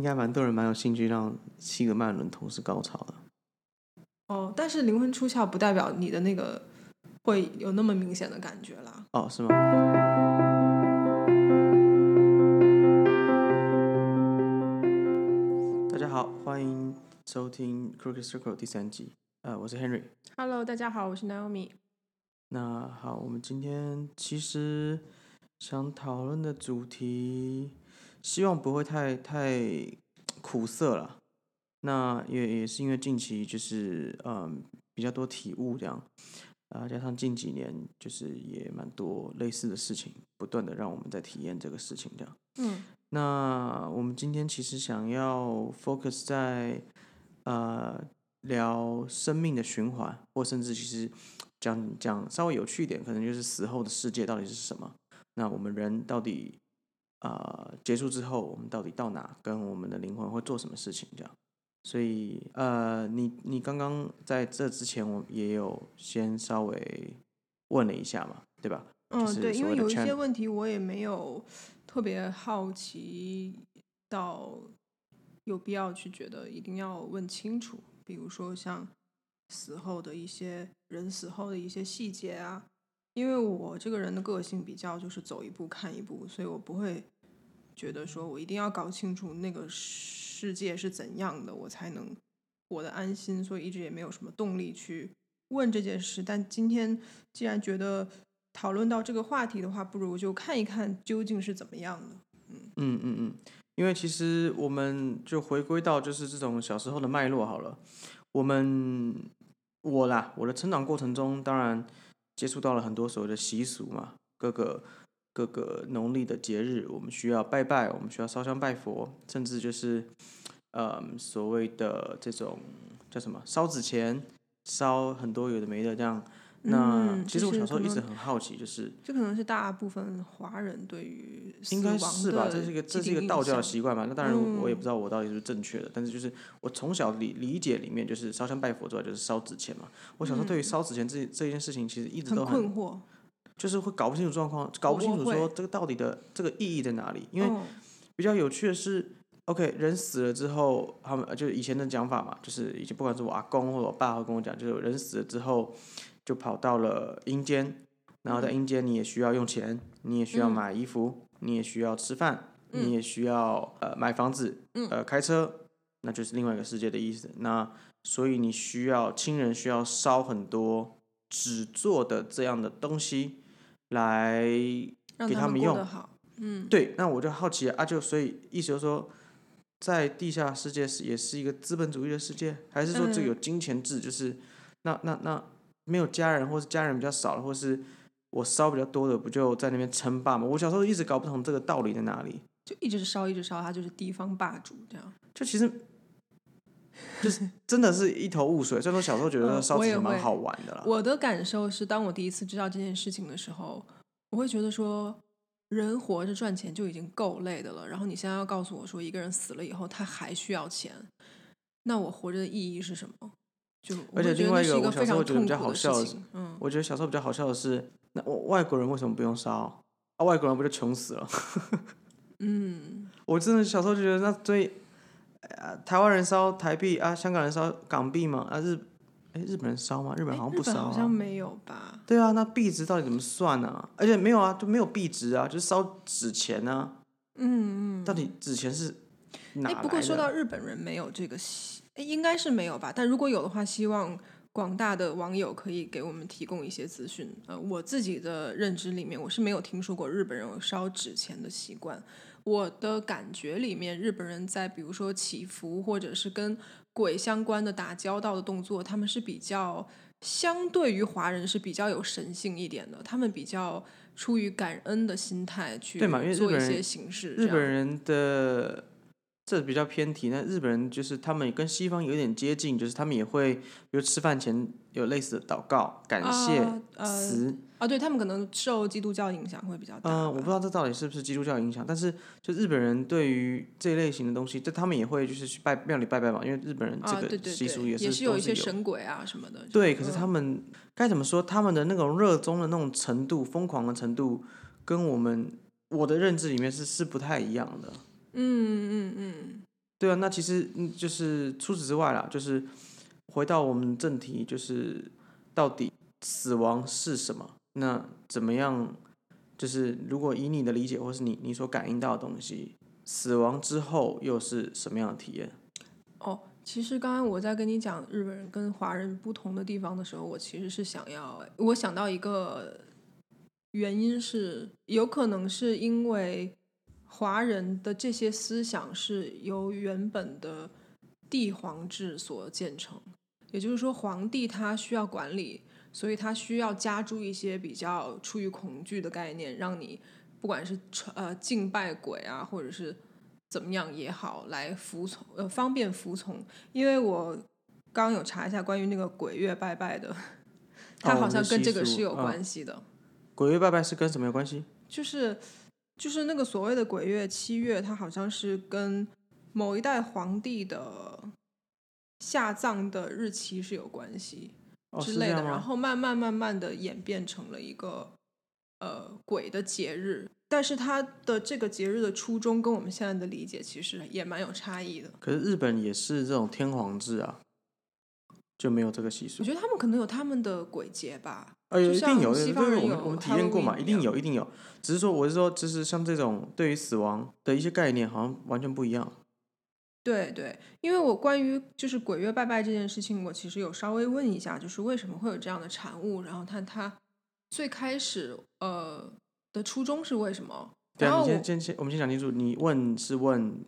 应该蛮多人蛮有兴趣让七个脉轮同时高潮的。哦，但是灵魂出窍不代表你的那个会有那么明显的感觉啦。哦，是吗？大家好，欢迎收听 Crooked Circle 第三集。呃，我是 Henry。Hello，大家好，我是 Naomi。那好，我们今天其实想讨论的主题，希望不会太太苦涩了。那也也是因为近期就是嗯比较多体悟这样，啊加上近几年就是也蛮多类似的事情，不断的让我们在体验这个事情这样。嗯那我们今天其实想要 focus 在呃聊生命的循环，或甚至其实讲讲稍微有趣一点，可能就是死后的世界到底是什么？那我们人到底呃结束之后，我们到底到哪？跟我们的灵魂会做什么事情？这样。所以呃，你你刚刚在这之前，我也有先稍微问了一下嘛，对吧？嗯，对，因为有一些问题我也没有特别好奇到有必要去觉得一定要问清楚，比如说像死后的一些人死后的一些细节啊。因为我这个人的个性比较就是走一步看一步，所以我不会觉得说我一定要搞清楚那个世界是怎样的，我才能活得安心，所以一直也没有什么动力去问这件事。但今天既然觉得讨论到这个话题的话，不如就看一看究竟是怎么样的。嗯嗯嗯嗯，因为其实我们就回归到就是这种小时候的脉络好了。我们我啦，我的成长过程中，当然接触到了很多所谓的习俗嘛，各个各个农历的节日，我们需要拜拜，我们需要烧香拜佛，甚至就是嗯所谓的这种叫什么烧纸钱，烧很多有的没的这样。那、嗯其实我小时候一直很好奇，就是这可能是大部分华人对于应该是吧？这是一个这是一个道教的习惯嘛？那当然我也嗯不知道我到底是正确的，但是就是我从小理理解里面就是烧香拜佛之外就是烧纸钱嘛。我小时候对于烧纸钱这这件事情其实一直都很困惑，就是会搞不清楚状况，搞不清楚说这个到底的这个意义在哪里。因为嗯比较有趣的是，OK，人死了之后，他们呃就是以前的讲法嘛，就是以前不管是我阿公或者我爸会跟我讲，就是人死了之后就跑到了阴间，然后在阴间你也需要用钱，你也需要嗯买衣服，你也需要吃饭，嗯你也需要呃买房子，嗯呃开车，那就是另外一个世界的意思。那所以你需要亲人需要烧很多纸做的这样的东西来给他们用。嗯，对，那我就好奇啊，就所以意思就是说，在地下世界是也是一个资本主义的世界，还是说这个有金钱制？就是那那那没有家人，或是家人比较少了，或是我烧比较多的，不就在那边称霸吗？我小时候一直搞不懂这个道理在哪里。就一直烧，一直烧，他就是地方霸主这样。就其实 就是真的是一头雾水。所以说小时候觉得嗯烧我也会纸蛮好玩的啦，我的感受是，当我第一次知道这件事情的时候，我会觉得说，人活着赚钱就已经够累的了，然后你现在要告诉我说，一个人死了以后他还需要钱，那我活着的意义是什么？就而且另外一个我小时候觉得比较好笑的是。嗯，我觉得小时候比较好笑的是，那我外国人为什么不用烧？啊，外国人不就穷死了？嗯，我真的小时候就觉得，那对，呃，台湾人烧台币啊，香港人烧港币嘛，啊日，哎日本人烧吗？日本诶好像不烧好像啊。没有吧？对啊，那币值到底怎么算呢、而且没有啊，就没有币值啊，就是烧纸钱啊。嗯嗯。到底纸钱是哪哎，不过说到？日本人没有这个习，诶应该是没有吧？但如果有的话，希望广大的网友可以给我们提供一些资讯。呃，我自己的认知里面，我是没有听说过日本人有烧纸钱的习惯。我的感觉里面，日本人在比如说祈福或者是跟鬼相关的打交道的动作，他们是比较相对于华人是比较有神性一点的，他们比较出于感恩的心态去做一些形式。日本人的这比较偏题，那日本人就是他们跟西方有点接近，就是他们也会，比如吃饭前有类似的祷告、感谢词。啊，对他们可能受基督教影响会比较大吧。嗯，我不知道这到底是不是基督教影响，但是就日本人对于这一类型的东西，就他们也会就是去拜庙里拜拜嘛，因为日本人这个对习俗也，是也有一些神鬼啊什么的。对，可是嗯他们该怎么说？他们的那种热衷的那种程度、疯狂的程度，跟我们我的认知里面是是不太一样的。嗯嗯嗯，对啊，那其实嗯就是除此之外啦，就是回到我们正题，就是到底死亡是什么？那怎么样？就是如果以你的理解，或是你你所感应到的东西，死亡之后又是什么样的体验？哦，其实刚刚我在跟你讲日本人跟华人不同的地方的时候，我其实是想要，我想到一个原因是，有可能是因为华人的这些思想是由原本的帝皇制所建成，也就是说，皇帝他需要管理。所以他需要加注一些比较出于恐惧的概念，让你不管是呃敬拜鬼啊，或者是怎么样也好，来服从呃方便服从。因为我刚有查一下关于那个鬼月拜拜的，它好像跟这个是有关系的。鬼月拜拜是跟什么有关系？就是就是那个所谓的鬼月七月，它好像是跟某一代皇帝的下葬的日期是有关系。之类的，然后慢慢慢慢的演变成了一个呃鬼的节日，但是它的这个节日的初衷跟我们现在的理解其实也蛮有差异的。可是日本也是这种天皇制啊，就没有这个习俗。我觉得他们可能有他们的鬼节吧，呃，一定有，西方人有，我们体验过嘛，一定有，一定有。只是说，我是说，就是像这种对于死亡的一些概念，好像完全不一样。对对，因为我关于就是鬼月拜拜这件事情，我其实有稍微问一下，就是为什么会有这样的产物，然后他他最开始呃的初衷是为什么？对啊，你先先先，我们先讲清楚，你问是问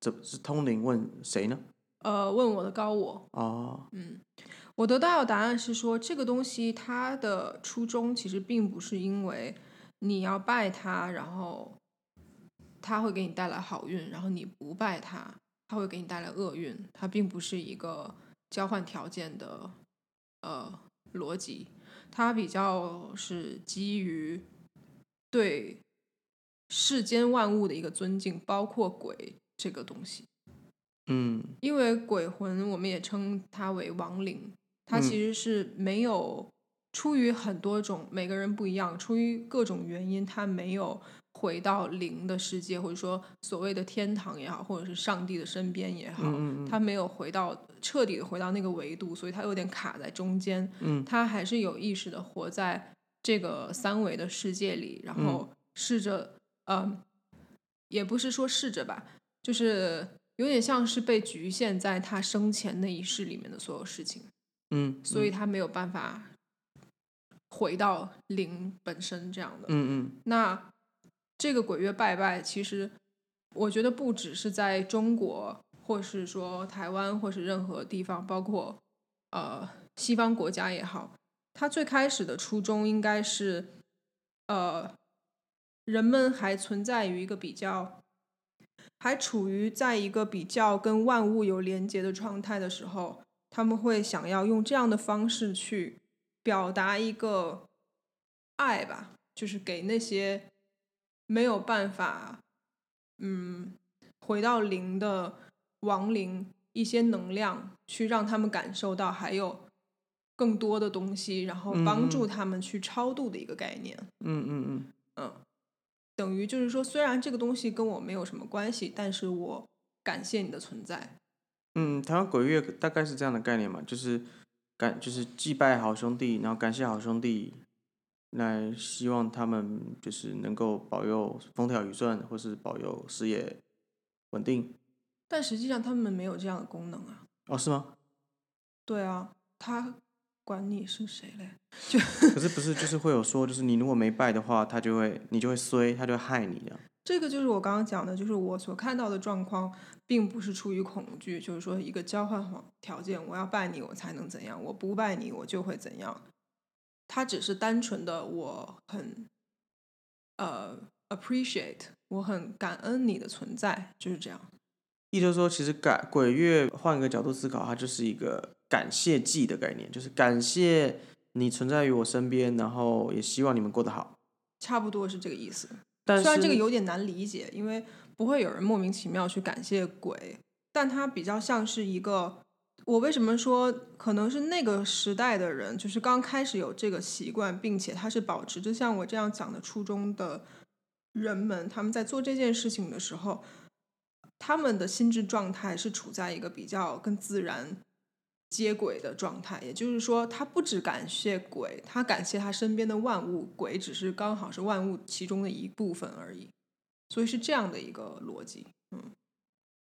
怎是通灵问谁呢？呃，问我的高我。哦，嗯，我得到的答案是说，这个东西它的初衷其实并不是因为你要拜它，然后它会给你带来好运，然后你不拜它。它会给你带来厄运，它并不是一个交换条件的呃逻辑，它比较是基于对世间万物的一个尊敬，包括鬼这个东西。嗯，因为鬼魂我们也称它为亡灵，它其实是没有出于很多种每个人不一样，出于各种原因，它没有。回到灵的世界，或者说所谓的天堂也好，或者是上帝的身边也好，他没有回到彻底的回到那个维度，所以他有点卡在中间。嗯，他还是有意识的活在这个三维的世界里，然后试着，嗯，也不是说试着吧，就是有点像是被局限在他生前那一世里面的所有事情。嗯，所以他没有办法回到灵本身这样的。嗯嗯，那。这个鬼月拜拜，其实我觉得不只是在中国，或是说台湾，或是任何地方，包括呃西方国家也好，它最开始的初衷应该是，呃，人们还存在于一个比较，还处于在一个比较跟万物有连接的状态的时候，他们会想要用这样的方式去表达一个爱吧，就是给那些。没有办法，嗯，回到零的亡灵一些能量，去让他们感受到还有更多的东西，然后帮助他们去超度的一个概念。嗯嗯嗯嗯，等于就是说，虽然这个东西跟我没有什么关系，但是我感谢你的存在。嗯，台湾鬼月大概是这样的概念嘛，就是感就是祭拜好兄弟，然后感谢好兄弟。来，希望他们就是能够保佑风调雨顺，或是保佑事业稳定。但实际上，他们没有这样的功能啊。哦，是吗？对啊，他管你是谁嘞？就可是不是，就是会有说，就是你如果没拜的话，他就会你就会衰，他就会害你的。这个就是我刚刚讲的，就是我所看到的状况，并不是出于恐惧，就是说一个交换条件，我要拜你，我才能怎样；我不拜你，我就会怎样。他只是单纯的，我很呃 appreciate，我很感恩你的存在，就是这样。意思说，其实感鬼月换个角度思考，它就是一个感谢祭的概念，就是感谢你存在于我身边，然后也希望你们过得好。差不多是这个意思。但虽然这个有点难理解，因为不会有人莫名其妙去感谢鬼，但它比较像是一个。我为什么说可能是那个时代的人，就是刚开始有这个习惯，并且他是保持着像我这样讲的初衷的人们，他们在做这件事情的时候，他们的心智状态是处在一个比较跟自然接轨的状态，也就是说，他不只感谢鬼，他感谢他身边的万物，鬼只是刚好是万物其中的一部分而已，所以是这样的一个逻辑。嗯，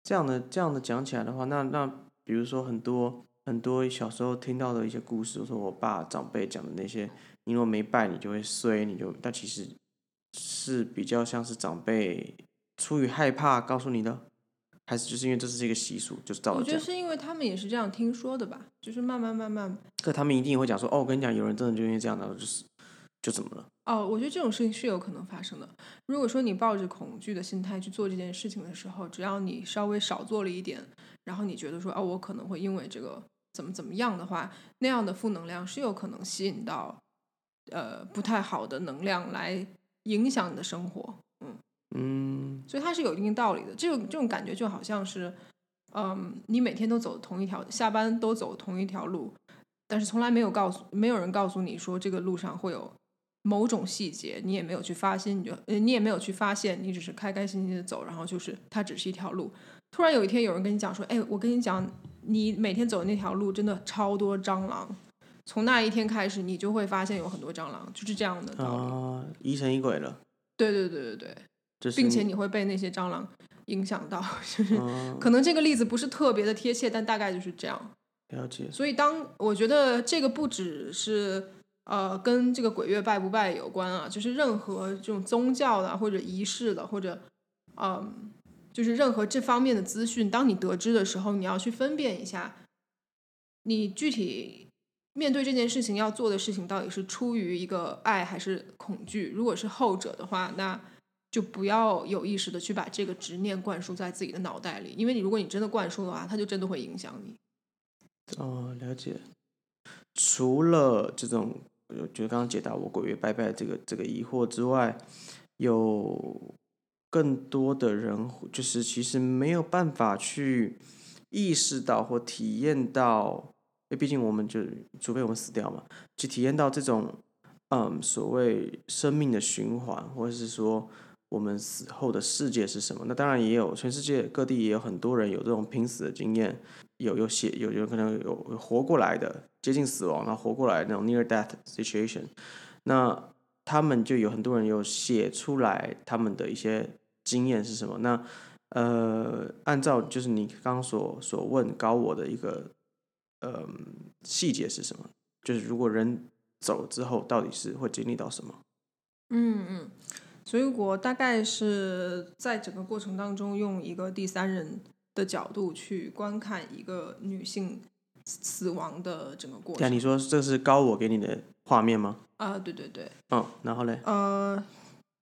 这样的这样的讲起来的话，那那比如说很多很多小时候听到的一些故事，说我爸长辈讲的那些，你如果没拜，你就会衰，你就但其实是比较像是长辈出于害怕告诉你的，还是就是因为这是一个习俗，就是照我。觉得是因为他们也是这样听说的吧，就是慢慢慢慢可他们一定会讲说，哦，我跟你讲，有人真的就因为这样的，就是就怎么了？哦，我觉得这种事情是有可能发生的。如果说你抱着恐惧的心态去做这件事情的时候，只要你稍微少做了一点，然后你觉得说，哦，我可能会因为这个怎么怎么样的话，那样的负能量是有可能吸引到呃不太好的能量来影响你的生活。嗯，嗯，所以它是有一定道理的。这种这种感觉就好像是，嗯，你每天都走同一条，下班都走同一条路，但是从来没有告诉没有人告诉你说这个路上会有某种细节，你也没有去发现，你就呃你也没有去发现，你只是开开心心的走，然后就是它只是一条路。突然有一天有人跟你讲说，哎，我跟你讲，你每天走的那条路真的超多蟑螂。从那一天开始，你就会发现有很多蟑螂，就是这样的道理。啊，疑神疑鬼了，对对对对对，就是并且你会被那些蟑螂影响到，就是嗯可能这个例子不是特别的贴切，但大概就是这样。了解，所以当我觉得这个不只是呃跟这个鬼月拜不拜有关啊，就是任何这种宗教的或者仪式的或者嗯，就是任何这方面的资讯，当你得知的时候，你要去分辨一下，你具体面对这件事情要做的事情到底是出于一个爱还是恐惧。如果是后者的话，那就不要有意识的去把这个执念灌输在自己的脑袋里，因为你如果你真的灌输的话，它就真的会影响你。哦，了解。除了这种，我觉得刚刚解答我鬼月拜拜这个这个疑惑之外，有更多的人就是其实没有办法去意识到或体验到，因为毕竟我们就除非我们死掉嘛，去体验到这种嗯所谓生命的循环，或者是说我们死后的世界是什么。那当然也有全世界各地也有很多人有这种拼死的经验。有有写有有可能有活过来的接近死亡然后活过来那种 near death situation，那他们就有很多人有写出来他们的一些经验是什么？那呃，按照就是你刚刚所所问高我的一个呃细节是什么？就是如果人走之后，到底是会经历到什么？嗯嗯，所以我大概是在整个过程当中用一个第三人的角度去观看一个女性死亡的整个过对啊，程。你说这是高我给你的画面吗？啊、对对对，嗯，然后嘞，呃，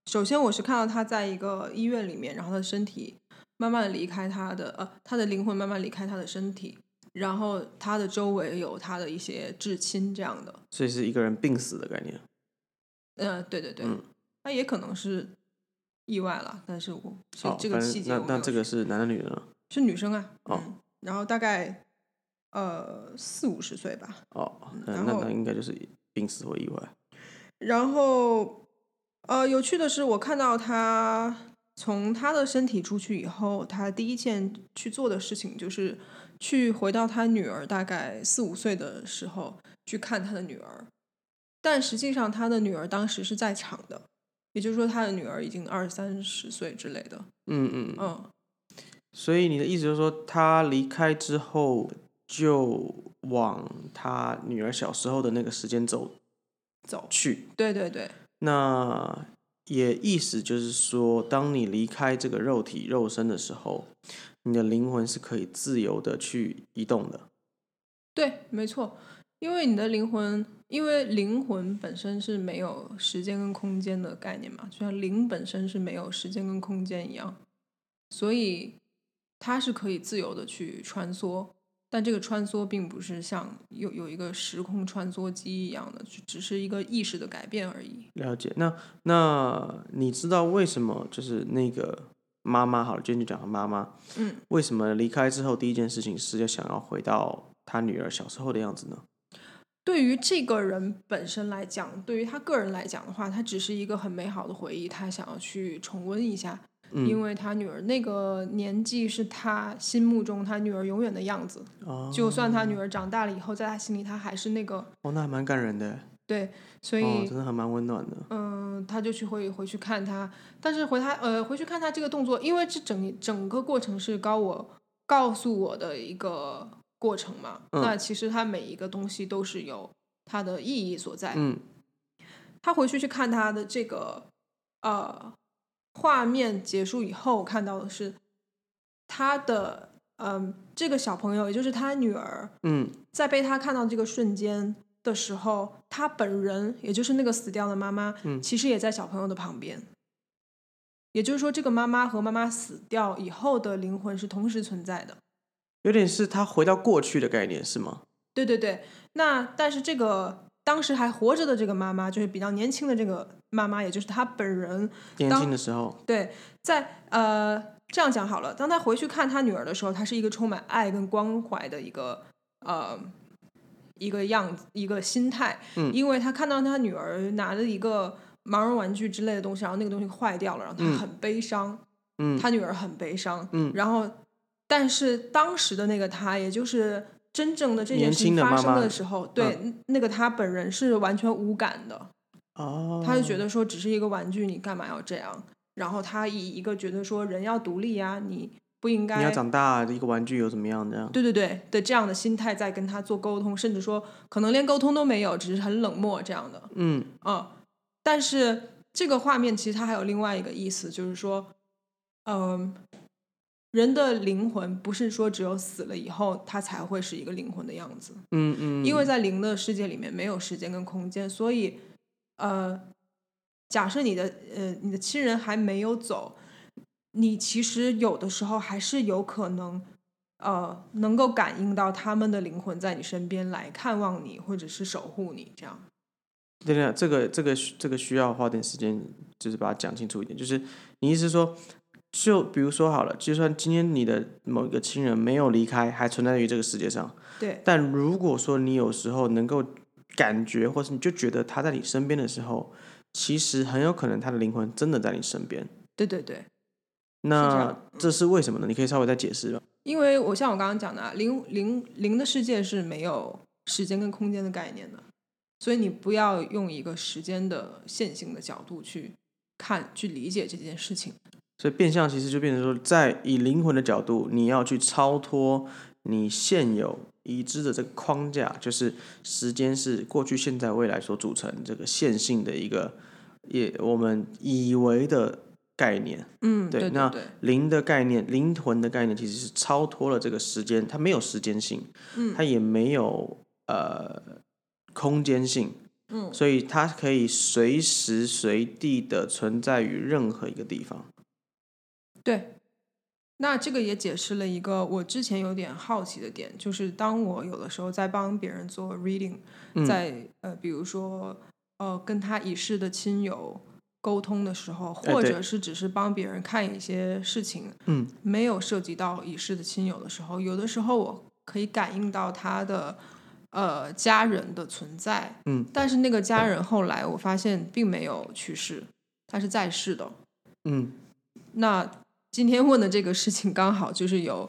首先我是看到她在一个医院里面，然后她的身体慢慢的离开她的呃，她的灵魂慢慢离开她的身体，然后她的周围有她的一些至亲这样的。所以是一个人病死的概念。呃，对对对，嗯那也可能是意外了，但是我这、个细节我没有去那这个是男的女的呢？是女生啊，哦嗯，然后大概呃四五十岁吧，哦，嗯那那应该就是病死或意外。然后呃有趣的是，我看到他从他的身体出去以后，他第一件去做的事情就是去回到他女儿大概四五岁的时候去看他的女儿，但实际上他的女儿当时是在场的，也就是说他的女儿已经二三十岁之类的，嗯嗯，嗯。所以你的意思就是说，他离开之后就往他女儿小时候的那个时间走走，去。对对对，那也意思就是说，当你离开这个肉体肉身的时候，你的灵魂是可以自由的去移动的。对，没错，因为你的灵魂，因为灵魂本身是没有时间跟空间的概念嘛，就像灵本身是没有时间跟空间一样，所以它是可以自由的去穿梭，但这个穿梭并不是像有有一个时空穿梭机一样的，就只是一个意识的改变而已。了解。那那你知道为什么就是那个妈妈好了，今天就讲妈妈，嗯，为什么离开之后第一件事情是要想要回到她女儿小时候的样子呢？对于这个人本身来讲，对于他个人来讲的话，他只是一个很美好的回忆，他想要去重温一下。嗯因为他女儿那个年纪是他心目中他女儿永远的样子。哦，就算他女儿长大了以后，在他心里他还是那个哦，那还蛮感人的，对，所以、哦，真的还蛮温暖的。嗯，他就去回回去看他，但是回他呃回去看他这个动作，因为这整整个过程是高我告诉我的一个过程嘛，嗯那其实他每一个东西都是有它的意义所在。嗯他回去去看他的这个呃画面结束以后，我看到的是他的嗯、这个小朋友，也就是他女儿，嗯在被他看到这个瞬间的时候，他本人，也就是那个死掉的妈妈，嗯其实也在小朋友的旁边。也就是说，这个妈妈和妈妈死掉以后的灵魂是同时存在的。有点是他回到过去的概念是吗？对对对，那但是这个当时还活着的这个妈妈，就是比较年轻的这个妈妈，也就是她本人，年当轻的时候，对，在呃这样讲好了，当她回去看她女儿的时候，她是一个充满爱跟关怀的一个呃一个样子，一个心态，嗯。因为她看到她女儿拿着一个毛绒玩具之类的东西，然后那个东西坏掉了，然后他嗯很悲伤，嗯。她女儿很悲伤，嗯。然后但是当时的那个她，也就是真正的这件事情发生轻的妈妈的时候，对、那个他本人是完全无感的，哦，他就觉得说只是一个玩具，你干嘛要这样？然后他以一个觉得说人要独立呀、你不应该你要长大，一个玩具又怎么样这样？对对对的这样的心态在跟他做沟通，甚至说可能连沟通都没有，只是很冷漠这样的。嗯嗯，但是这个画面其实它还有另外一个意思，就是说，嗯、人的灵魂不是说只有死了以后他才会是一个灵魂的样子，嗯嗯，因为在灵的世界里面没有时间跟空间，所以呃，假设你的呃你的亲人还没有走，你其实有的时候还是有可能呃能够感应到他们的灵魂在你身边来看望你，或者是守护你这样。对对，这个这个这个需要花点时间，就是把它讲清楚一点。就是你意思说，就比如说好了，就算今天你的某一个亲人没有离开，还存在于这个世界上，对但如果说你有时候能够感觉，或是你就觉得他在你身边的时候，其实很有可能他的灵魂真的在你身边。对对对，那样这是为什么呢？你可以稍微再解释吗？因为我像我刚刚讲的、啊，灵灵灵的世界是没有时间跟空间的概念的，所以你不要用一个时间的线性的角度去看、去理解这件事情。所以变相其实就变成说，在以灵魂的角度，你要去超脱你现有已知的这个框架，就是时间是过去、现在、未来所组成这个线性的一个，也我们以为的概念。嗯，对那对对，灵的概念、灵魂的概念其实是超脱了这个时间，它没有时间性，嗯它也没有呃空间性，嗯所以它可以随时随地的存在于任何一个地方。对。那这个也解释了一个我之前有点好奇的点，就是当我有的时候在帮别人做 reading，嗯。在呃，比如说呃，跟他已逝的亲友沟通的时候，或者是只是帮别人看一些事情，嗯。没有涉及到已逝的亲友的时候，有的时候我可以感应到他的呃家人的存在，嗯。但是那个家人后来我发现并没有去世，他是在世的。嗯。那今天问的这个事情刚好就是有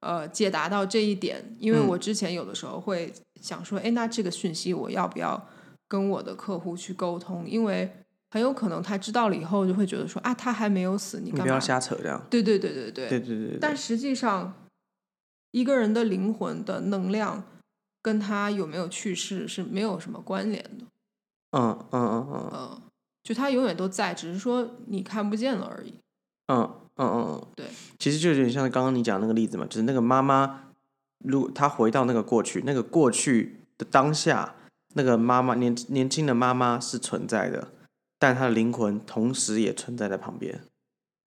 呃解答到这一点，因为嗯我之前有的时候会想说，哎，那这个讯息我要不要跟我的客户去沟通？因为很有可能他知道了以后就会觉得说啊，他还没有死，你干嘛你不要？瞎扯这样。对对对对对对对对对但实际上，一个人的灵魂的能量跟他有没有去世是没有什么关联的。嗯嗯嗯嗯嗯，就他永远都在，只是说你看不见了而已。嗯嗯嗯嗯，对，其实就有点像刚刚你讲那个例子嘛，就是那个妈妈，如果她回到那个过去，那个过去的当下，那个妈妈年年轻的妈妈是存在的，但她的灵魂同时也存在在旁边。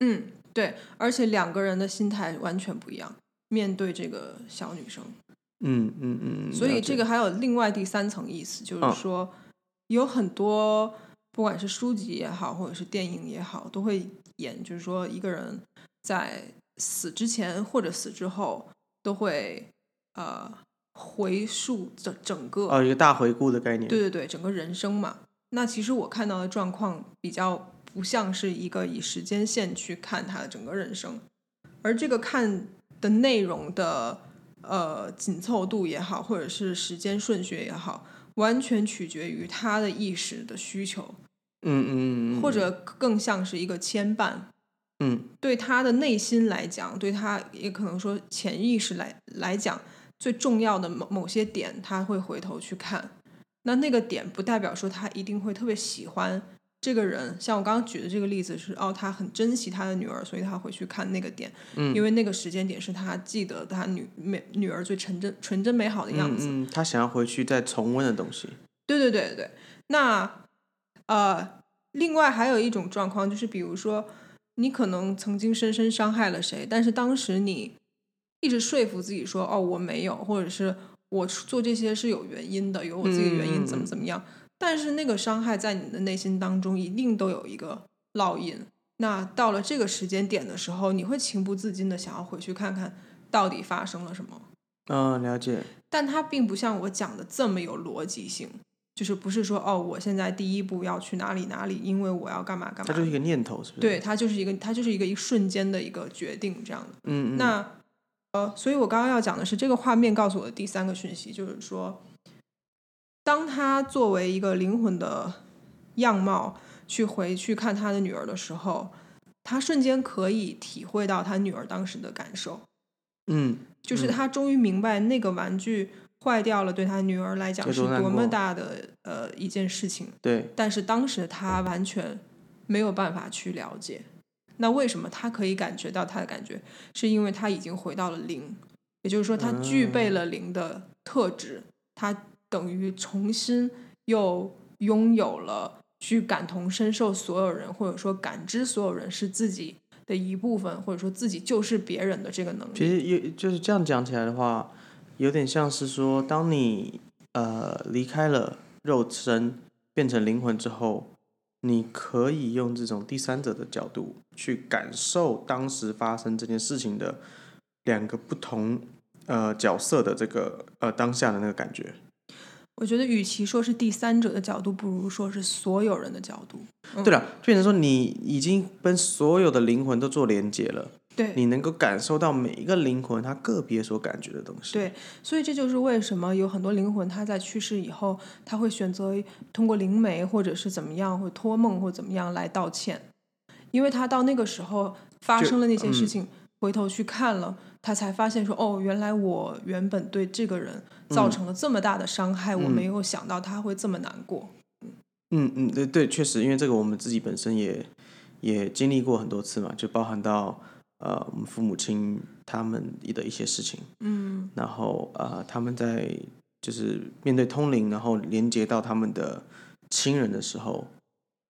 嗯，对，而且两个人的心态完全不一样，面对这个小女生，嗯嗯嗯，所以这个还有另外第三层意思，就嗯是说、有很多不管是书籍也好，或者是电影也好，都会演，就是说一个人在死之前或者死之后都会呃回溯整整个哦，一个大回顾的概念。对对对，整个人生嘛。那其实我看到的状况比较不像是一个以时间线去看他的整个人生，而这个看的内容的呃紧凑度也好，或者是时间顺序也好，完全取决于他的意识的需求，嗯嗯嗯，或者更像是一个牵绊。嗯对他的内心来讲，对他也可能说潜意识来来讲，最重要的某某些点，他会回头去看。那那个点不代表说他一定会特别喜欢这个人。像我刚刚举的这个例子是，哦，他很珍惜他的女儿，所以他回去看那个点，嗯因为那个时间点是他记得他女美女儿最纯真纯真美好的样子。嗯嗯，他想要回去再重温的东西。对对对对，那呃，另外还有一种状况就是，比如说你可能曾经深深伤害了谁，但是当时你一直说服自己说，哦，我没有，或者是我做这些是有原因的，有我自己的原因，怎么嗯怎么样。但是那个伤害在你的内心当中一定都有一个烙印。那到了这个时间点的时候，你会情不自禁的想要回去看看到底发生了什么。嗯，了解。但它并不像我讲的这么有逻辑性，就是不是说哦，我现在第一步要去哪里哪里，因为我要干嘛干嘛。它就是一个念头，是不是？对，，它就是一个，它就是一个一瞬间的一个决定，这样的。嗯嗯。那呃，所以我刚刚要讲的是，这个画面告诉我的第三个讯息，就是说，当他作为一个灵魂的样貌去回去看他的女儿的时候，他瞬间可以体会到他女儿当时的感受。嗯，就是嗯他终于明白那个玩具坏掉了，对他女儿来讲是多么大的呃一件事情。对，但是当时他完全没有办法去了解。那为什么他可以感觉到他的感觉？是因为他已经回到了零，也就是说他具备了零的特质，他等于重新又拥有了去感同身受所有人，或者说感知所有人是自己的一部分，或者说自己就是别人的这个能力。其实也就是这样讲起来的话，有点像是说，当你呃离开了肉身，变成灵魂之后，你可以用这种第三者的角度去感受当时发生这件事情的两个不同呃角色的这个呃当下的那个感觉。我觉得，与其说是第三者的角度，不如说是所有人的角度。对了，变成说你已经跟所有的灵魂都做连接了，对，你能够感受到每一个灵魂他个别所感觉的东西。对，所以这就是为什么有很多灵魂，他在去世以后，他会选择通过灵媒或者是怎么样，或托梦或怎么样来道歉，因为他到那个时候发生了那些事嗯。情，回头去看了，他才发现说，哦，原来我原本对这个人造嗯成了这么大的伤害，我嗯。没有想到他会这么难过。嗯嗯，对对，确实，因为这个我们自己本身也也经历过很多次嘛，就包含到呃我们父母亲他们的一些事情，嗯。然后呃他们在就是面对通灵，然后连接到他们的亲人的时候，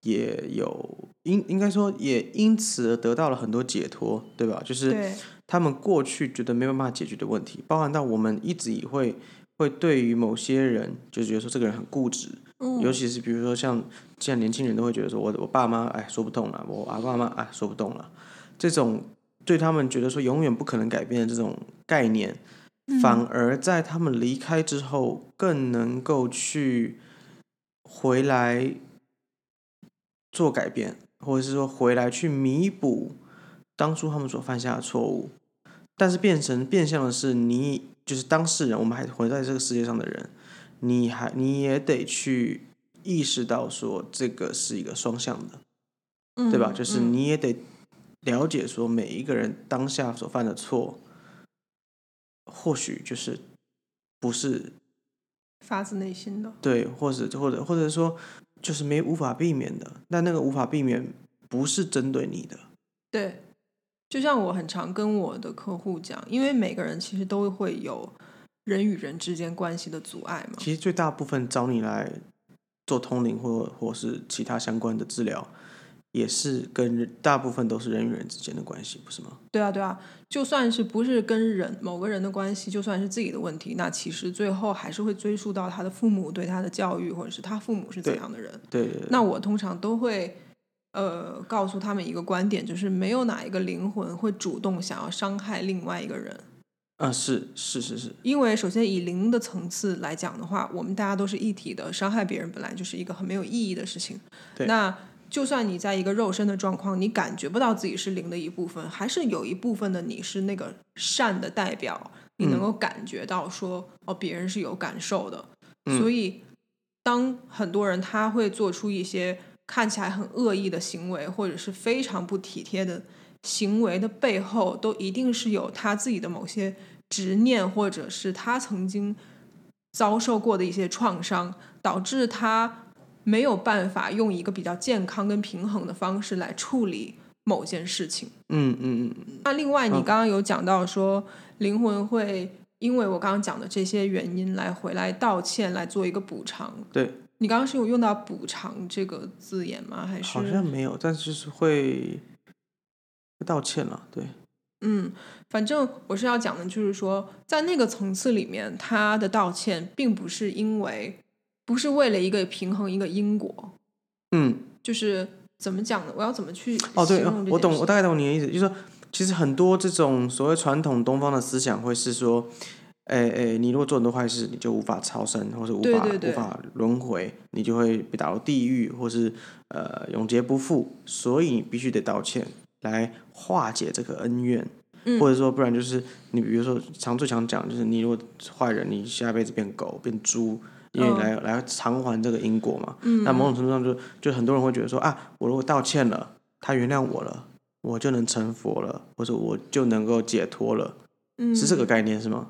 也有应应该说也因此而得到了很多解脱，对吧？就是，他们过去觉得没办法解决的问题，包含到我们一直也会会对于某些人就觉得说这个人很固执，嗯，尤其是比如说像现在年轻人都会觉得说我我爸妈哎说不动了，我阿爸妈哎说不动了，这种对他们觉得说永远不可能改变的这种概念，嗯。反而在他们离开之后更能够去回来做改变，或者是说回来去弥补当初他们所犯下的错误，但是变成变相的是你就是当事人，我们还活在这个世界上的人，你还你也得去意识到说这个是一个双向的，对吧？嗯就是嗯。你也得了解说每一个人当下所犯的错，或许就是不是发自内心的。对，或者或者或者说就是没无法避免的，但那个无法避免不是针对你的，对，就像我很常跟我的客户讲，因为每个人其实都会有人与人之间关系的阻碍嘛。其实最大部分找你来做通灵或或是其他相关的治疗，也是跟人大部分都是人与人之间的关系，不是吗？对啊，对啊，就算是不是跟人某个人的关系，就算是自己的问题，那其实最后还是会追溯到他的父母对他的教育，或者是他父母是怎样的人。对对对那我通常都会呃告诉他们一个观点，就是没有哪一个灵魂会主动想要伤害另外一个人。啊，是是是是，因为首先以灵的层次来讲的话，我们大家都是一体的，伤害别人本来就是一个很没有意义的事情。对那就算你在一个肉身的状况，你感觉不到自己是灵的一部分，还是有一部分的你是那个善的代表，你能够感觉到说，哦，别人是有感受的。所以，当很多人他会做出一些看起来很恶意的行为，或者是非常不体贴的行为的背后，都一定是有他自己的某些执念，或者是他曾经遭受过的一些创伤，导致他。没有办法用一个比较健康跟平衡的方式来处理某件事情。嗯嗯嗯。那另外，你刚刚有讲到说，灵魂会因为我刚刚讲的这些原因来回来道歉，来做一个补偿。对。你刚刚是有用到“补偿”这个字眼吗？还是好像没有，但是就是会道歉了。对。嗯，反正我是要讲的，就是说，在那个层次里面，他的道歉并不是因为。不是为了一个平衡一个因果，嗯，就是怎么讲呢？我要怎么去？哦，对，我懂，我大概懂你的意思，就是说，其实很多这种所谓传统东方的思想会是说，哎哎，你如果做很多坏事，你就无法超生，或者无法无法轮回，你就会被打入地狱，或是呃永劫不复，所以你必须得道歉来化解这个恩怨，或者说不然就是你比如说常最常讲就是你如果坏人，你下辈子变狗变猪。因为来来偿还这个因果嘛，那某种程度上就就很多人会觉得说啊，我如果道歉了，他原谅我了，我就能成佛了，或者我就能够解脱了，嗯。是这个概念是吗？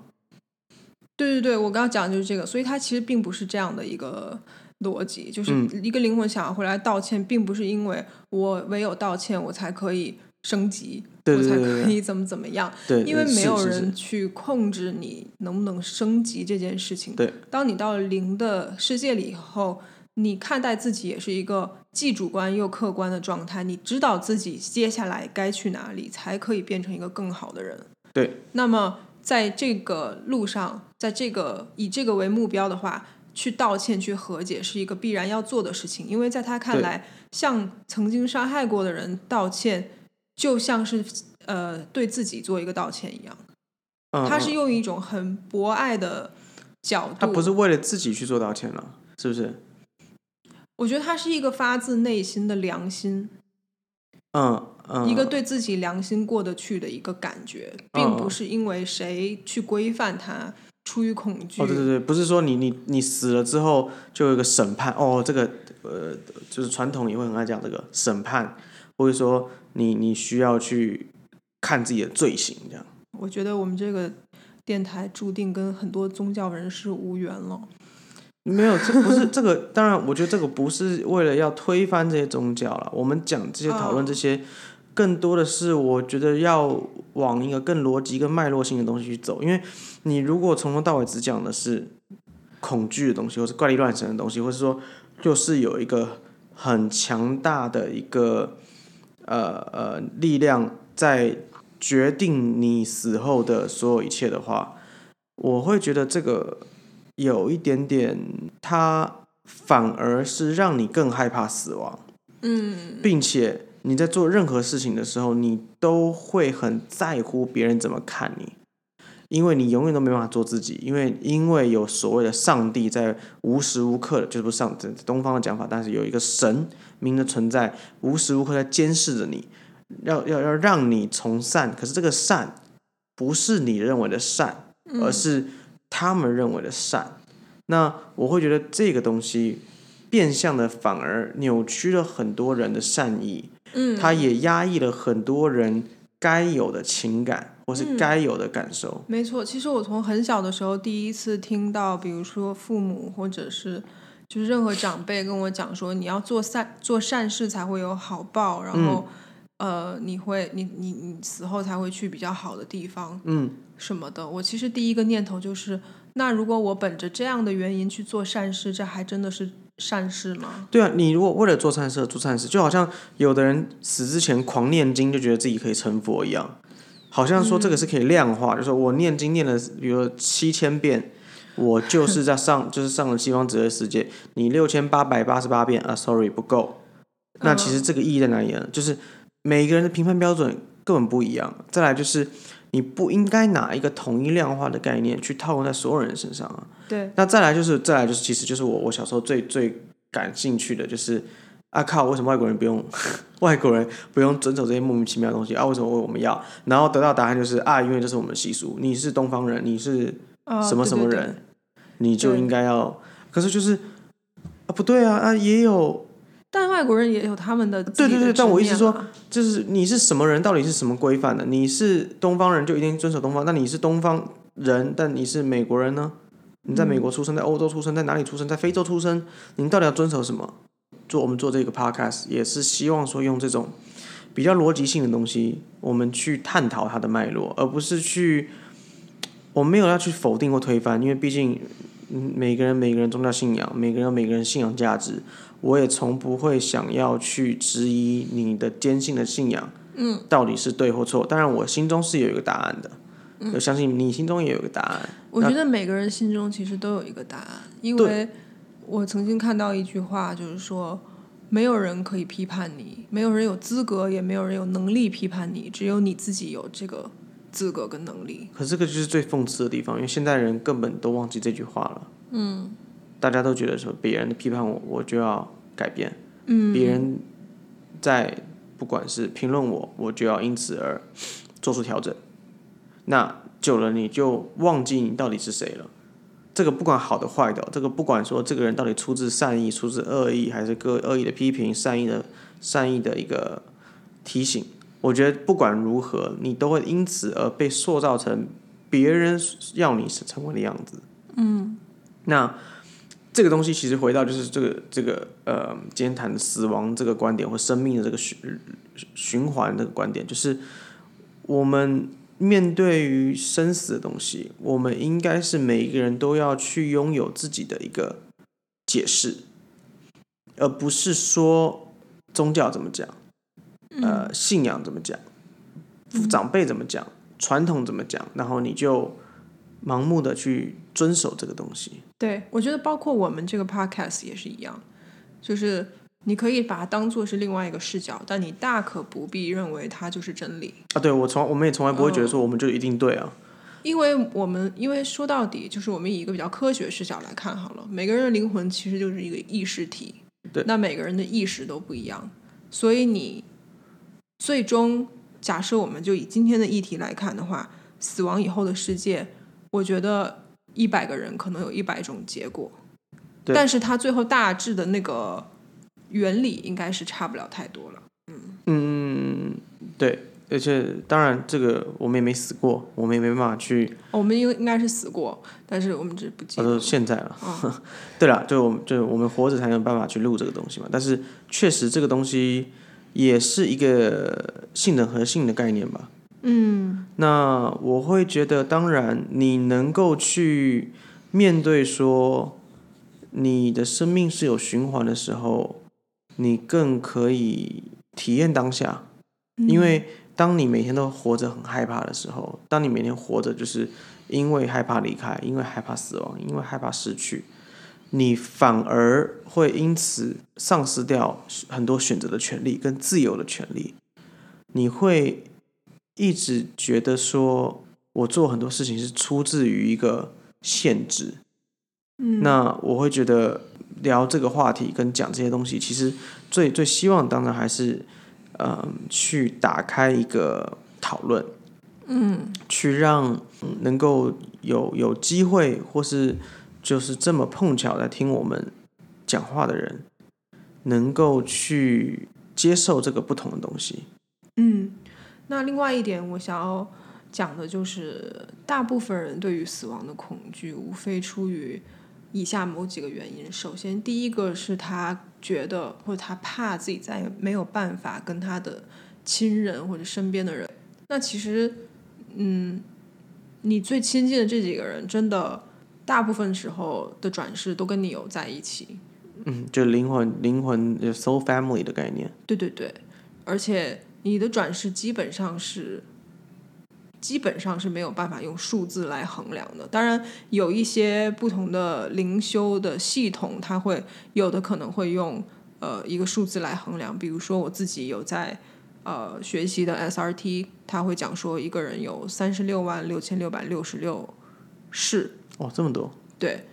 对对对，我刚刚讲的就是这个，所以它其实并不是这样的一个逻辑，就是一个灵魂想要回来道歉，并不是因为我唯有道歉，我才可以。升级，我才可以怎么怎么样？对，因为没有人去控制你能不能升级这件事情。对，当你到了零的世界里以后，你看待自己也是一个既主观又客观的状态。你知道自己接下来该去哪里，才可以变成一个更好的人。对。那么在这个路上，在这个以这个为目标的话，去道歉、去和解是一个必然要做的事情。因为在他看来，向曾经伤害过的人道歉。就像是呃对自己做一个道歉一样，他是用一种很博爱的角度，他不是为了自己去做道歉了，是不是？我觉得他是一个发自内心的良心，嗯嗯，一个对自己良心过得去的一个感觉，并不是因为谁去规范他，出于恐惧。哦，对对对，不是说你你你死了之后就有一个审判哦，这个呃就是传统也会很爱讲这个审判，或者说。你你需要去看自己的罪行，这样。我觉得我们这个电台注定跟很多宗教人士无缘了。没有，这不是这个。当然，我觉得这个不是为了要推翻这些宗教了。我们讲这些讨论这些，更多的是我觉得要往一个更逻辑、更脉络性的东西去走。因为你如果从头到尾只讲的是恐惧的东西，或是怪力乱神的东西，或是说就是有一个很强大的一个。呃呃，力量在决定你死后的所有一切的话，我会觉得这个有一点点，它反而是让你更害怕死亡。嗯，并且你在做任何事情的时候，你都会很在乎别人怎么看你，因为你永远都没办法做自己，因为因为有所谓的上帝在无时无刻的，就是不上东方的讲法，但是有一个神。明的存在无时无刻在监视着你，要要要让你从善，可是这个善不是你认为的善，而是他们认为的善。那我会觉得这个东西变相的反而扭曲了很多人的善意，嗯，他也压抑了很多人该有的情感或是该有的感受。没错，其实我从很小的时候第一次听到，比如说父母或者是。就是任何长辈跟我讲说，你要做善做善事才会有好报，然后，呃，你会你你你死后才会去比较好的地方，嗯，什么的。我其实第一个念头就是，那如果我本着这样的原因去做善事，这还真的是善事吗？对啊，你如果为了做善事做善事，就好像有的人死之前狂念经，就觉得自己可以成佛一样，好像说这个是可以量化，就是我念经念了，比如七千遍。我就是在上，就是上了西方哲学世界。你六千八百八十八遍啊，sorry 不够。那其实这个意义在哪里呢？就是每个人的评判标准根本不一样。再来就是你不应该拿一个统一量化的概念去套用在所有人身上啊。对。那再来就是再来就是，其实就是我我小时候最最感兴趣的就是啊靠，为什么外国人不用 外国人不用遵守这些莫名其妙的东西啊？为什么我们要？然后得到答案就是啊，因为这是我们的习俗，你是东方人，你是啊什么对对对什么人，你就应该要。可是就是啊，不对啊啊，也有但外国人也有他们的对对对但我一直说说，就是你是什么人，到底是什么规范的？你是东方人就一定遵守东方，那你是东方人，但你是美国人呢？你在美国出生，在欧洲出生，在哪里出生？在非洲出生，你到底要遵守什么？做我们做这个 podcast 也是希望说用这种比较逻辑性的东西，我们去探讨它的脉络，而不是去我没有要去否定或推翻，因为毕竟嗯每个人每个人宗教信仰，每个人有每个人信仰价值，我也从不会想要去质疑你的坚信的信仰，嗯，到底是对或错。当然，我心中是有一个答案的，我相信你心中也有一个答案。我觉得每个人心中其实都有一个答案，因为我曾经看到一句话，就是说，没有人可以批判你，没有人有资格，也没有人有能力批判你，只有你自己有这个资格跟能力。可这个就是最讽刺的地方，因为现代人根本都忘记这句话了。嗯，大家都觉得说别人的批判我，我就要改变。嗯，别人在不管是评论我，我就要因此而做出调整。那久了你就忘记你到底是谁了。这个不管好的坏的，这个不管说这个人到底出自善意、出自恶意，还是个恶意的批评、善意的善意的一个提醒，我觉得不管如何，你都会因此而被塑造成别人要你是成为的样子。嗯，那这个东西其实回到就是这个这个呃，今天谈的死亡这个观点或生命的这个循循环这个观点，就是我们面对于生死的东西，我们应该是每一个人都要去拥有自己的一个解释，而不是说宗教怎么讲，呃，信仰怎么讲，长辈怎么讲，传统怎么讲，然后你就盲目的去遵守这个东西。对，我觉得包括我们这个 podcast 也是一样，就是你可以把它当做是另外一个视角，但你大可不必认为它就是真理。啊，对我从我们也从来不会觉得说我们就一定对啊。因为我们，因为说到底，就是我们以一个比较科学视角来看好了，每个人的灵魂其实就是一个意识体，对那每个人的意识都不一样，所以你最终假设我们就以今天的议题来看的话，死亡以后的世界，我觉得一百个人可能有一百种结果，对但是它最后大致的那个原理应该是差不了太多了。嗯嗯，对，而且当然这个我们也没死过，我们也没办法去，我们应应该是死过，但是我们只不记得。现在了。对了，就我们就我们活着才有办法去录这个东西嘛。但是确实这个东西也是一个性能和性的概念吧。嗯。那我会觉得，当然你能够去面对说你的生命是有循环的时候，你更可以体验当下，因为当你每天都活着很害怕的时候，当你每天活着就是因为害怕离开，因为害怕死亡，因为害怕失去，你反而会因此丧失掉很多选择的权利跟自由的权利，你会一直觉得说我做很多事情是出自于一个限制，嗯，那我会觉得聊这个话题跟讲这些东西，其实最最希望当然还是，嗯，去打开一个讨论，嗯。去让嗯能够有有机会，或是就是这么碰巧在听我们讲话的人，能够去接受这个不同的东西。嗯，那另外一点我想要讲的就是，大部分人对于死亡的恐惧，无非出于以下某几个原因。首先，第一个是他觉得或者他怕自己再也没有办法跟他的亲人或者身边的人。那其实，嗯，你最亲近的这几个人，真的大部分时候的转世都跟你有在一起。嗯，就灵魂灵魂就 soul family 的概念。对对对，而且你的转世基本上是基本上是没有办法用数字来衡量的。当然，有一些不同的灵修的系统，它会有的可能会用呃一个数字来衡量。比如说我自己有在呃学习的 SRT，它会讲说一个人有三十六万六千六百六十六世。哦，这么多。对，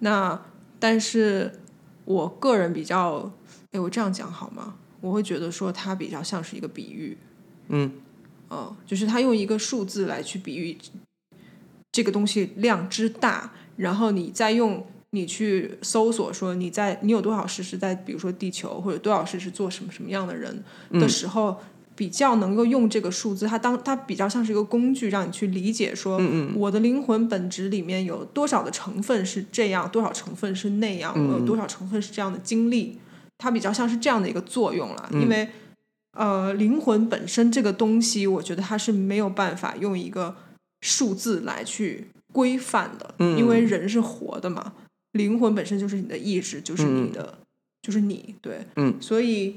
那但是我个人比较，哎，我这样讲好吗？我会觉得说它比较像是一个比喻，嗯，哦，就是他用一个数字来去比喻这个东西量之大，然后你再用你去搜索说你在你有多少事是在比如说地球或者多少事是做什么什么样的人的时候，比较能够用这个数字，它当它比较像是一个工具，让你去理解说，我的灵魂本质里面有多少的成分是这样，多少成分是那样，我有多少成分是这样的经历，它比较像是这样的一个作用了，因为。呃，灵魂本身这个东西，我觉得它是没有办法用一个数字来去规范的，因为人是活的嘛，灵魂本身就是你的意志，就是你的，就是你，对，嗯，所以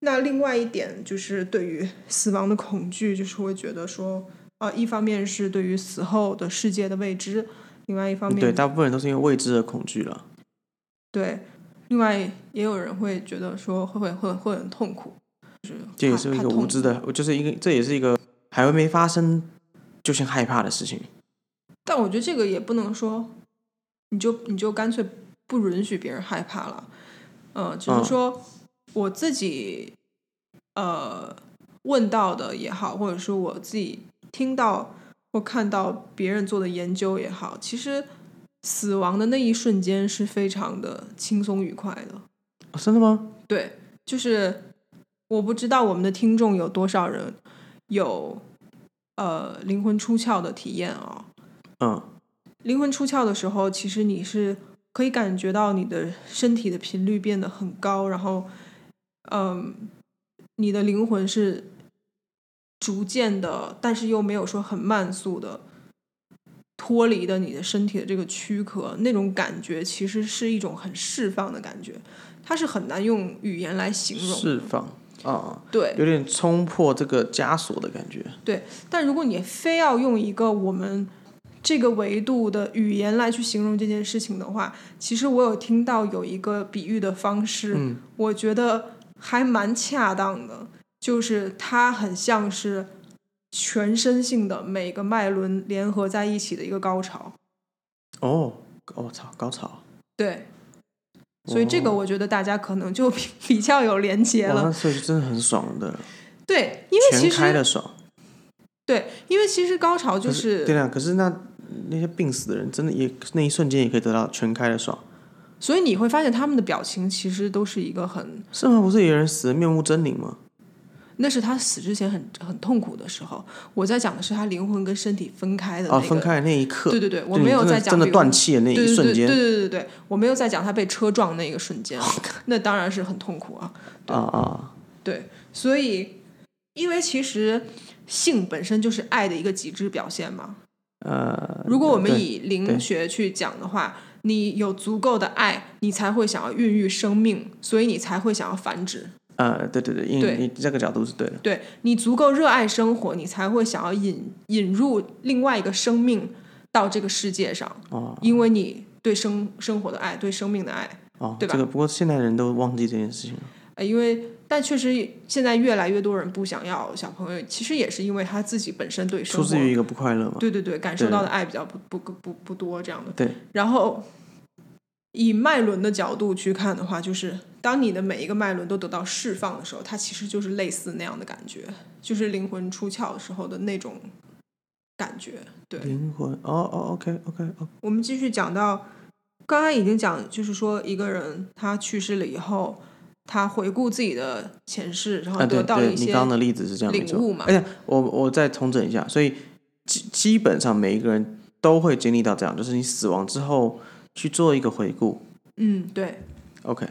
那另外一点就是对于死亡的恐惧，就是会觉得说，啊，一方面是对于死后的世界的未知，另外一方面，对，大部分人都是因为未知的恐惧了，对，另外也有人会觉得说会会会会很痛苦。就是这也是一个无知的，就是一个，这也是一个还没发生就先害怕的事情。但我觉得这个也不能说，你就你就干脆不允许别人害怕了。嗯，只是说我自己呃问到的也好，或者说我自己听到或看到别人做的研究也好，其实死亡的那一瞬间是非常的轻松愉快的。真的吗？对，就是。我不知道我们的听众有多少人有呃灵魂出窍的体验啊？嗯，灵魂出窍的时候，其实你是可以感觉到你的身体的频率变得很高，然后嗯，你的灵魂是逐渐的，但是又没有说很慢速的脱离的你的身体的这个躯壳，那种感觉其实是一种很释放的感觉，它是很难用语言来形容释放。啊，对，有点冲破这个枷锁的感觉。对，但如果你非要用一个我们这个维度的语言来去形容这件事情的话，其实我有听到有一个比喻的方式，我觉得还蛮恰当的，就是它很像是全身性的每个脉轮联合在一起的一个高潮。哦，我操，高潮。对。所以这个我觉得大家可能就比 比较有连接了，所以真的很爽的。对，因为其实开的爽。对，因为其实高潮就是对啊。可是那那些病死的人，真的也那一瞬间也可以得到全开的爽。所以你会发现他们的表情其实都是一个很……是吗？不是有人死的面目狰狞吗？那是他死之前很很痛苦的时候，我在讲的是他灵魂跟身体分开的那个分开的那一刻。对对对，我没有在讲真的断气的那一瞬间。对对对对对，我没有在讲他被车撞那个瞬间，那当然是很痛苦啊。啊啊！对，所以因为其实性本身就是爱的一个极致表现嘛。呃，如果我们以灵学去讲的话，你有足够的爱，你才会想要孕育生命，所以你才会想要繁殖。呃，对对对，因为你这个角度是对的。对你足够热爱生活，你才会想要引引入另外一个生命到这个世界上。哦，因为你对生生活的爱，对生命的爱，哦，对吧？这个不过现在人都忘记这件事情了。呃，因为但确实现在越来越多人不想要小朋友，其实也是因为他自己本身对生活出自于一个不快乐嘛。对对对，感受到的爱比较不不不不多这样的。对，然后。以脉轮的角度去看的话，就是当你的每一个脉轮都得到释放的时候，它其实就是类似那样的感觉，就是灵魂出窍的时候的那种感觉。对，灵魂，哦哦，OK OK。我们继续讲到，刚刚已经讲，就是说一个人他去世了以后，他回顾自己的前世，然后得到一些。你刚刚的例子是这样领悟嘛？哎呀，我我再重整一下，所以基基本上每一个人都会经历到这样，就是你死亡之后。去做一个回顾，嗯，对，OK，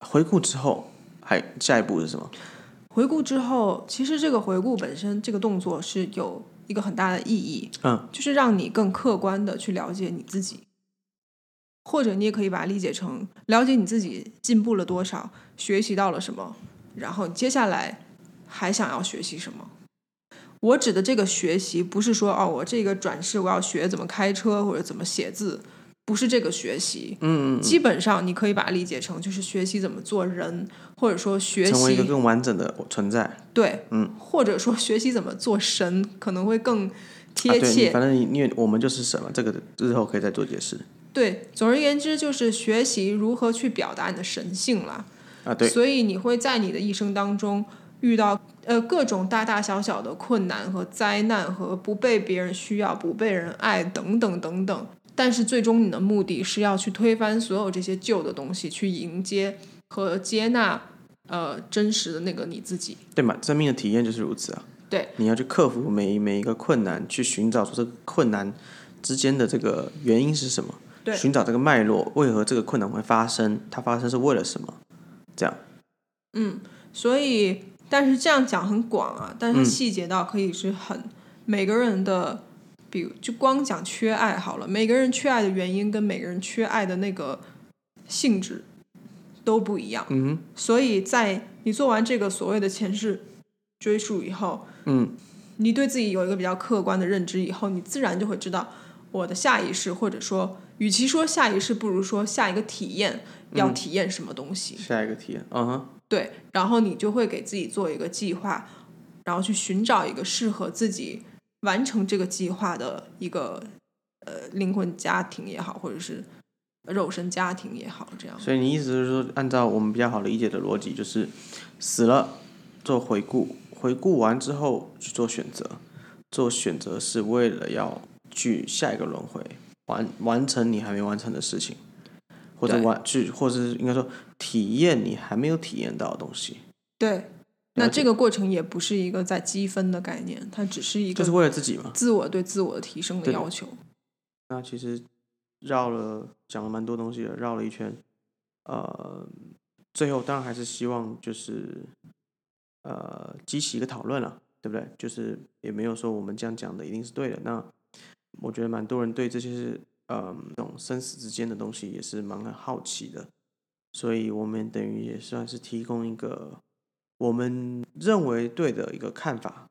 回顾之后还下一步是什么？回顾之后，其实这个回顾本身这个动作是有一个很大的意义，嗯，就是让你更客观的去了解你自己，或者你也可以把它理解成了解你自己进步了多少，学习到了什么，然后接下来还想要学习什么。我指的这个学习，不是说哦，我这个转世我要学怎么开车或者怎么写字。不是这个学习，嗯，基本上你可以把它理解成就是学习怎么做人，或者说学习成为一个更完整的存在，对，嗯，或者说学习怎么做神可能会更贴切。反正因为我们就是神嘛，这个日后可以再做解释。对，总而言之就是学习如何去表达你的神性啦。啊，对，所以你会在你的一生当中遇到呃各种大大小小的困难和灾难和不被别人需要、不被人爱等等等等。但是最终你的目的是要去推翻所有这些旧的东西，去迎接和接纳呃真实的那个你自己。对嘛？生命的体验就是如此啊。对，你要去克服每每一个困难，去寻找出这个困难之间的这个原因是什么，对寻找这个脉络，为何这个困难会发生？它发生是为了什么？这样，嗯所以但是这样讲很广啊，但是嗯。细节到可以是很每个人的，比如就光讲缺爱好了，每个人缺爱的原因跟每个人缺爱的那个性质都不一样。嗯，所以在你做完这个所谓的前世追溯以后，嗯，你对自己有一个比较客观的认知以后，你自然就会知道我的下意识，或者说，与其说下一世，不如说下一个体验要体验什么东西。下一个体验，嗯哼，对，然后你就会给自己做一个计划，然后去寻找一个适合自己完成这个计划的一个呃灵魂家庭也好，或者是肉身家庭也好，这样。所以你意思是说，按照我们比较好理解的逻辑，就是死了做回顾，回顾完之后去做选择，做选择是为了要去下一个轮回，完完成你还没完成的事情，或者对完去，或者是应该说体验你还没有体验到的东西，对，那这个过程也不是一个在积分的概念，它只是一个就是为了自己嘛。自我对自我的提升的要求。那其实绕了讲了蛮多东西的，绕了一圈，呃，最后当然还是希望就是呃激起一个讨论了，对不对？就是也没有说我们这样讲的一定是对的。那我觉得蛮多人对这些是嗯这种生死之间的东西也是蛮很好奇的，所以我们等于也算是提供一个我们认为对的一个看法。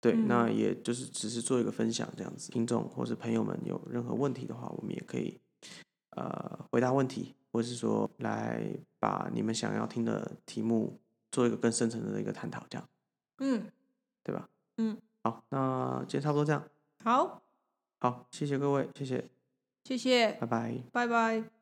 对，那嗯也就是只是做一个分享这样子。听众或是朋友们有任何问题的话，我们也可以呃回答问题，或是说来把你们想要听的题目做一个更深层的一个探讨，这样嗯，对吧？嗯，好，那今天差不多这样。好，好，谢谢各位，谢谢，谢谢，拜拜。拜拜。